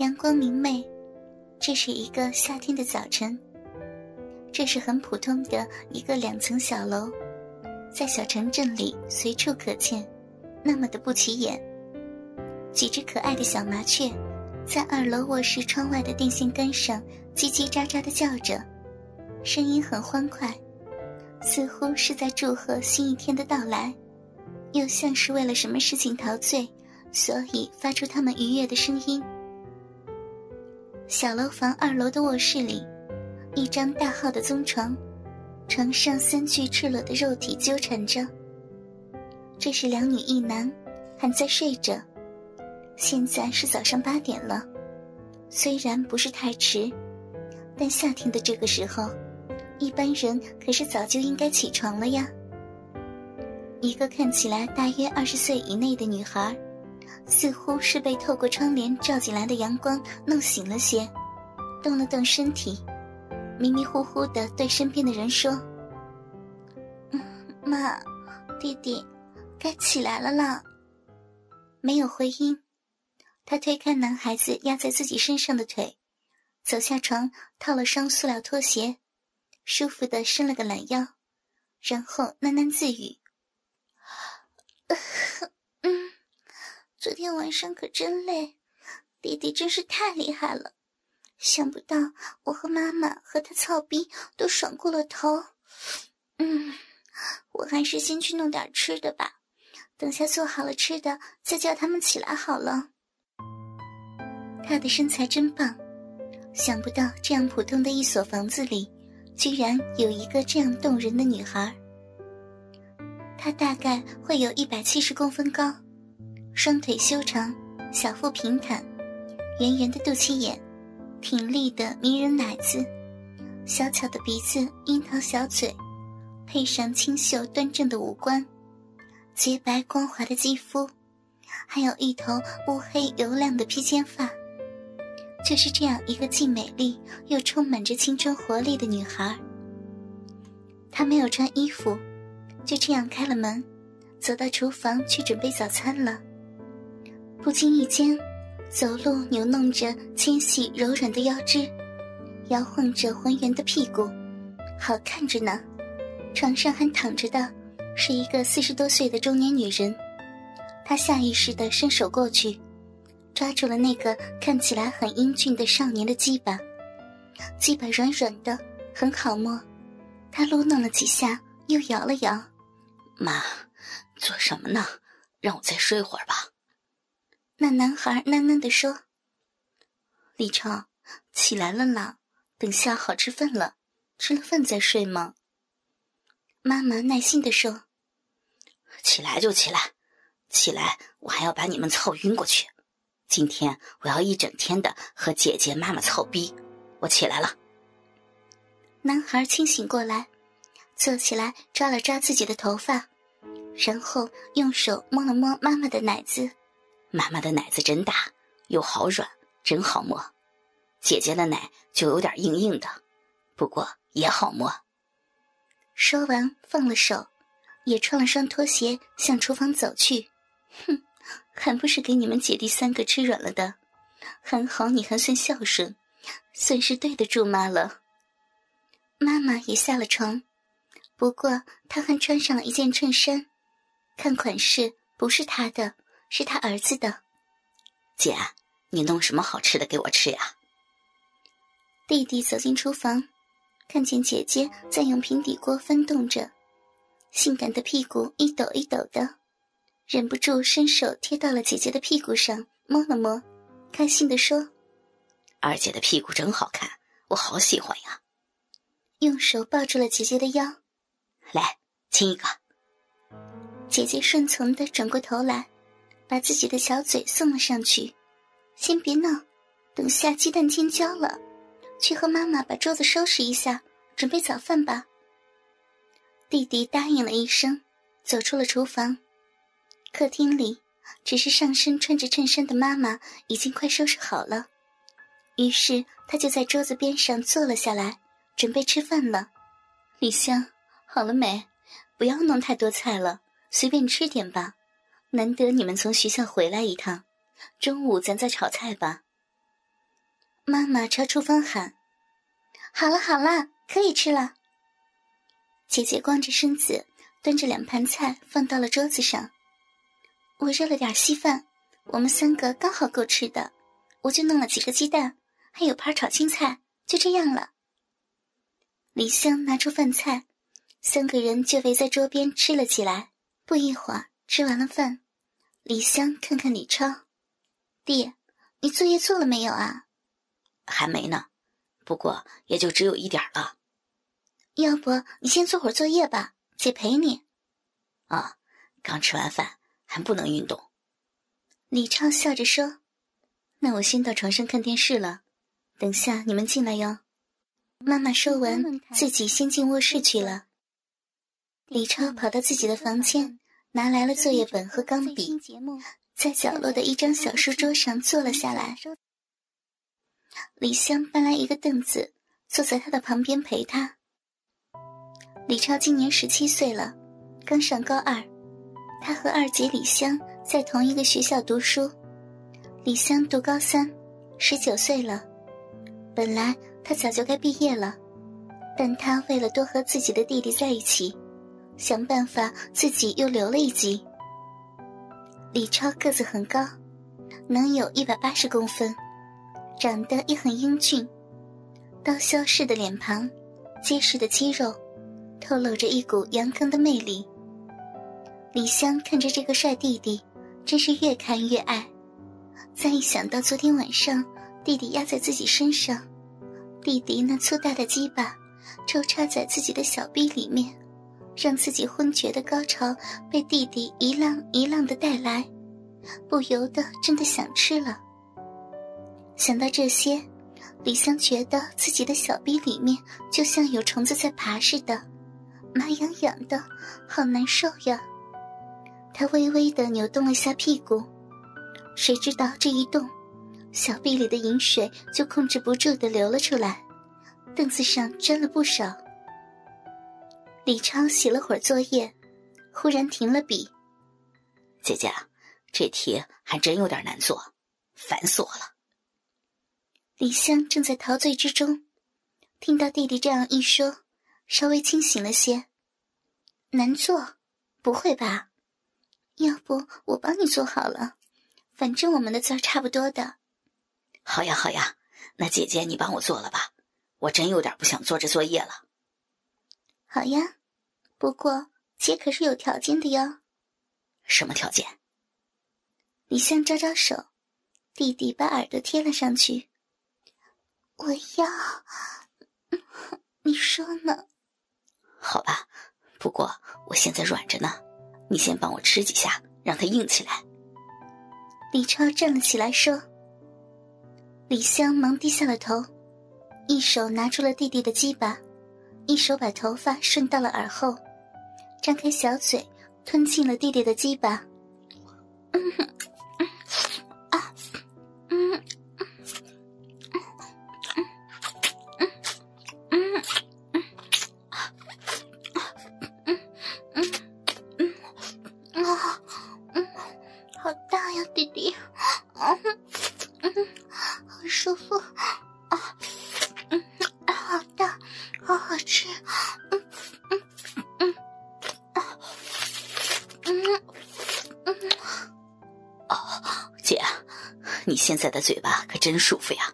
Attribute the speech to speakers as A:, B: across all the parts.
A: 阳光明媚，这是一个夏天的早晨。这是很普通的一个两层小楼，在小城镇里随处可见，那么的不起眼。几只可爱的小麻雀，在二楼卧室窗外的电线杆上叽叽喳喳的叫着，声音很欢快，似乎是在祝贺新一天的到来，又像是为了什么事情陶醉，所以发出它们愉悦的声音。小楼房二楼的卧室里，一张大号的棕床，床上三具赤裸的肉体纠缠着。这是两女一男，还在睡着。现在是早上八点了，虽然不是太迟，但夏天的这个时候，一般人可是早就应该起床了呀。一个看起来大约二十岁以内的女孩，似乎是被透过窗帘照进来的阳光弄醒了些，动了动身体，迷迷糊糊的对身边的人说：“嗯，妈，弟弟，该起来了啦。”没有回音。他推开男孩子压在自己身上的腿，走下床，套了双塑料拖鞋，舒服的伸了个懒腰，然后喃喃自语：“，昨天晚上可真累，弟弟真是太厉害了，想不到我和妈妈和他操逼都爽过了头。嗯，我还是先去弄点吃的吧，等下做好了吃的再叫他们起来好了。”他的身材真棒，想不到这样普通的一所房子里，居然有一个这样动人的女孩。她大概会有一百七十公分高，双腿修长，小腹平坦，圆圆的肚脐眼，挺立的迷人奶子，小巧的鼻子，樱桃小嘴，配上清秀端正的五官，洁白光滑的肌肤，还有一头乌黑油亮的披肩发。就是这样一个既美丽又充满着青春活力的女孩。她没有穿衣服，就这样开了门，走到厨房去准备早餐了。不经意间，走路扭弄着纤细柔软的腰肢，摇晃着浑圆的屁股，好看着呢。床上还躺着的，是一个四十多岁的中年女人。她下意识地伸手过去。抓住了那个看起来很英俊的少年的鸡巴，鸡巴软软的，很好摸。他撸弄了几下，又摇了摇。
B: 妈，做什么呢？让我再睡会儿吧。
A: 那男孩喃喃地说：“
B: 李超，起来了啦，等下好吃饭了，吃了饭再睡吗？”
A: 妈妈耐心地说：“
B: 起来就起来，起来，我还要把你们操晕过去。”今天我要一整天的和姐姐妈妈操逼，我起来了。
A: 男孩清醒过来，坐起来抓了抓自己的头发，然后用手摸了摸妈妈的奶子。
B: 妈妈的奶子真大，又好软，真好摸。姐姐的奶就有点硬硬的，不过也好摸。
A: 说完放了手，也穿了双拖鞋向厨房走去。哼。还不是给你们姐弟三个吃软了的，还好你还算孝顺，算是对得住妈了。妈妈也下了床，不过她还穿上了一件衬衫，看款式不是她的，是他儿子的。
B: 姐，你弄什么好吃的给我吃呀？
A: 弟弟走进厨房，看见姐姐在用平底锅翻动着，性感的屁股一抖一抖的。忍不住伸手贴到了姐姐的屁股上，摸了摸，开心的说：“
B: 二姐的屁股真好看，我好喜欢呀。”
A: 用手抱住了姐姐的腰，
B: 来亲一个。
A: 姐姐顺从的转过头来，把自己的小嘴送了上去。先别闹，等下鸡蛋煎焦了，去和妈妈把桌子收拾一下，准备早饭吧。弟弟答应了一声，走出了厨房。客厅里，只是上身穿着衬衫的妈妈已经快收拾好了，于是他就在桌子边上坐了下来，准备吃饭了。李香，好了没？不要弄太多菜了，随便吃点吧。难得你们从学校回来一趟，中午咱再炒菜吧。妈妈朝厨房喊：“好了好了，可以吃了。”姐姐光着身子，端着两盘菜放到了桌子上。我热了点稀饭，我们三个刚好够吃的，我就弄了几个鸡蛋，还有盘炒青菜，就这样了。李湘拿出饭菜，三个人就围在桌边吃了起来。不一会儿，吃完了饭，李香看看李超，弟，你作业做了没有啊？
B: 还没呢，不过也就只有一点了。
A: 要不你先做会儿作业吧，姐陪你。
B: 啊，刚吃完饭还不能运动。
A: 李超笑着说：“那我先到床上看电视了，等下你们进来哟。”妈妈说完，自己先进卧室去了。李超跑到自己的房间，拿来了作业本和钢笔，在角落的一张小书桌上坐了下来。李湘搬来一个凳子，坐在他的旁边陪他。李超今年十七岁了，刚上高二。他和二姐李湘在同一个学校读书。李湘读高三，十九岁了。本来他早就该毕业了，但他为了多和自己的弟弟在一起，想办法自己又留了一级。李超个子很高，能有一百八十公分，长得也很英俊，刀削似的脸庞，结实的肌肉。透露着一股阳刚的魅力。李香看着这个帅弟弟，真是越看越爱。再一想到昨天晚上弟弟压在自己身上，弟弟那粗大的鸡巴抽插在自己的小臂里面，让自己昏厥的高潮被弟弟一浪一浪的带来，不由得真的想吃了。想到这些，李香觉得自己的小臂里面就像有虫子在爬似的。麻痒痒的，好难受呀！他微微的扭动了下屁股，谁知道这一动，小臂里的饮水就控制不住的流了出来，凳子上沾了不少。李超写了会儿作业，忽然停了笔。
B: 姐姐，这题还真有点难做，烦死我了。
A: 李湘正在陶醉之中，听到弟弟这样一说。稍微清醒了些，难做？不会吧？要不我帮你做好了，反正我们的字儿差不多的。
B: 好呀，好呀，那姐姐你帮我做了吧，我真有点不想做这作业了。
A: 好呀，不过姐可是有条件的哟。
B: 什么条件？
A: 李香招招手，弟弟把耳朵贴了上去。我要，你说呢？
B: 好吧，不过我现在软着呢，你先帮我吃几下，让它硬起来。
A: 李超站了起来说。李香忙低下了头，一手拿出了弟弟的鸡巴，一手把头发顺到了耳后，张开小嘴吞进了弟弟的鸡巴。嗯。
B: 舒服现在的嘴巴可真舒服呀！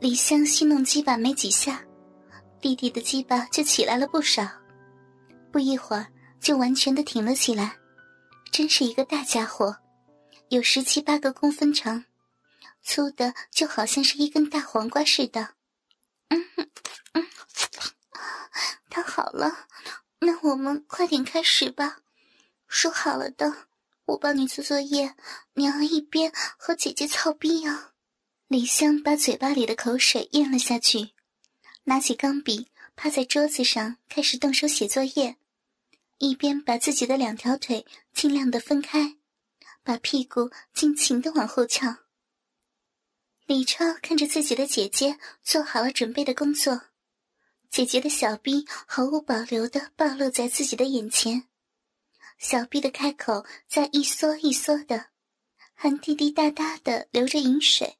A: 李香戏弄鸡巴没几下，弟弟的鸡巴就起来了不少，不一会儿就完全的挺了起来，真是一个大家伙，有十七八个公分长，粗的就好像是一根大黄瓜似的。嗯嗯，他好了，那我们快点开始吧，说好了的。我帮你做作业，你要一边和姐姐操逼啊！李香把嘴巴里的口水咽了下去，拿起钢笔，趴在桌子上开始动手写作业，一边把自己的两条腿尽量的分开，把屁股尽情的往后翘。李超看着自己的姐姐做好了准备的工作，姐姐的小逼毫无保留的暴露在自己的眼前。小臂的开口在一缩一缩的，还滴滴答答的流着饮水，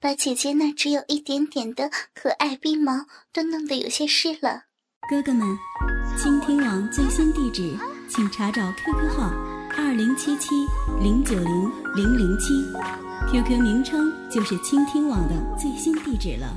A: 把姐姐那只有一点点的可爱冰毛都弄得有些湿了。
C: 哥哥们，倾听网最新地址，请查找 QQ 号二零七七零九零零零七，QQ 名称就是倾听网的最新地址了。